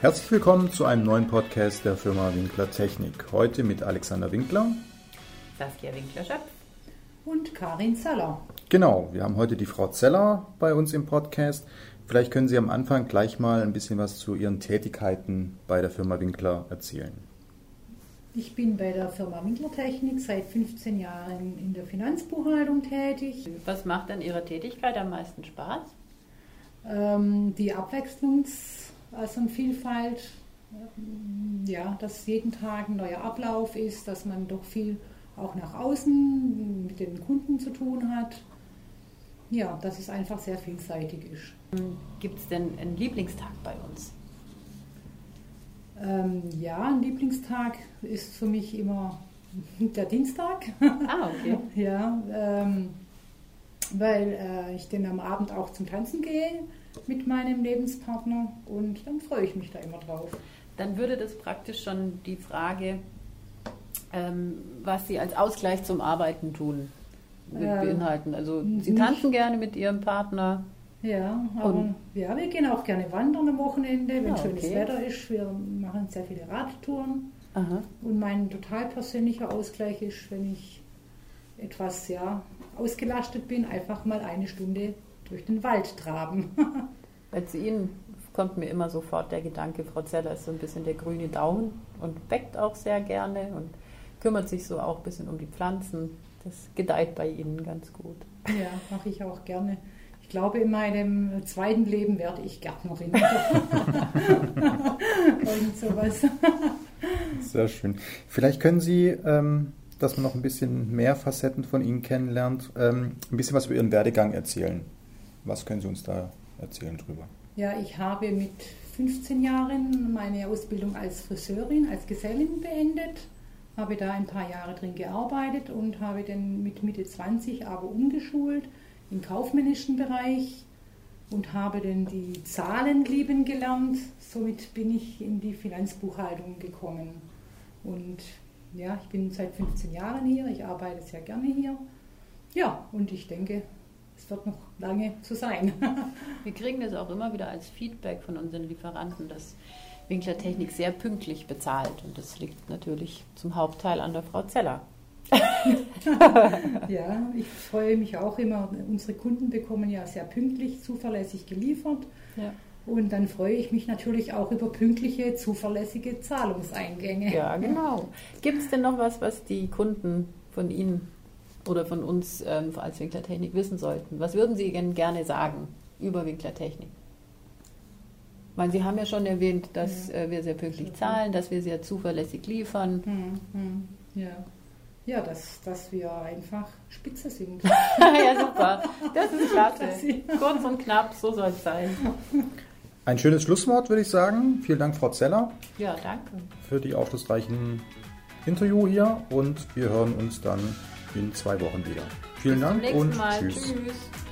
Herzlich willkommen zu einem neuen Podcast der Firma Winkler Technik. Heute mit Alexander Winkler, Saskia Winkler-Schöpf und Karin Zeller. Genau, wir haben heute die Frau Zeller bei uns im Podcast. Vielleicht können Sie am Anfang gleich mal ein bisschen was zu Ihren Tätigkeiten bei der Firma Winkler erzählen. Ich bin bei der Firma Winkler Technik seit 15 Jahren in der Finanzbuchhaltung tätig. Was macht an Ihrer Tätigkeit am meisten Spaß? Ähm, die Abwechslungs- also Vielfalt, ja, dass jeden Tag ein neuer Ablauf ist, dass man doch viel auch nach außen mit den Kunden zu tun hat. Ja, dass es einfach sehr vielseitig ist. Gibt es denn einen Lieblingstag bei uns? Ähm, ja, ein Lieblingstag ist für mich immer der Dienstag. Ah, okay. ja, ähm, weil äh, ich dann am Abend auch zum Tanzen gehe mit meinem Lebenspartner und dann freue ich mich da immer drauf. Dann würde das praktisch schon die Frage, ähm, was Sie als Ausgleich zum Arbeiten tun, ähm, beinhalten. Also Sie tanzen gerne mit Ihrem Partner. Ja, aber ja, wir gehen auch gerne wandern am Wochenende, wenn ah, okay. schönes Wetter ist. Wir machen sehr viele Radtouren. Aha. Und mein total persönlicher Ausgleich ist, wenn ich etwas ja, ausgelastet bin, einfach mal eine Stunde durch den Wald traben. Weil zu Ihnen kommt mir immer sofort der Gedanke, Frau Zeller ist so ein bisschen der grüne Daumen und weckt auch sehr gerne und kümmert sich so auch ein bisschen um die Pflanzen. Das gedeiht bei Ihnen ganz gut. Ja, mache ich auch gerne. Ich glaube, in meinem zweiten Leben werde ich Gärtnerin. und sowas. Sehr schön. Vielleicht können Sie ähm, dass man noch ein bisschen mehr Facetten von Ihnen kennenlernt, ähm, ein bisschen was über Ihren Werdegang erzählen. Was können Sie uns da erzählen drüber? Ja, ich habe mit 15 Jahren meine Ausbildung als Friseurin, als Gesellin beendet, habe da ein paar Jahre drin gearbeitet und habe dann mit Mitte 20 aber umgeschult im kaufmännischen Bereich und habe dann die Zahlen lieben gelernt. Somit bin ich in die Finanzbuchhaltung gekommen. Und ja, ich bin seit 15 Jahren hier, ich arbeite sehr gerne hier. Ja, und ich denke, es wird noch lange so sein. Wir kriegen das auch immer wieder als Feedback von unseren Lieferanten, dass Winkler Technik sehr pünktlich bezahlt. Und das liegt natürlich zum Hauptteil an der Frau Zeller. ja, ich freue mich auch immer. Unsere Kunden bekommen ja sehr pünktlich, zuverlässig geliefert. Ja. Und dann freue ich mich natürlich auch über pünktliche, zuverlässige Zahlungseingänge. Ja, genau. Gibt es denn noch was, was die Kunden von Ihnen oder von uns ähm, als Winklertechnik wissen sollten? Was würden Sie denn gerne sagen über Winklertechnik? Meine, Sie haben ja schon erwähnt, dass ja. äh, wir sehr pünktlich zahlen, dass wir sehr zuverlässig liefern. Hm, hm, ja. Ja, dass, dass wir einfach spitze sind. ja, super. Das ist klasse. Kurz und knapp, so soll es sein. Ein schönes Schlusswort, würde ich sagen. Vielen Dank, Frau Zeller. Ja, danke. Für die aufschlussreichen Interview hier und wir hören uns dann in zwei Wochen wieder. Vielen Bis Dank und Mal. tschüss. tschüss.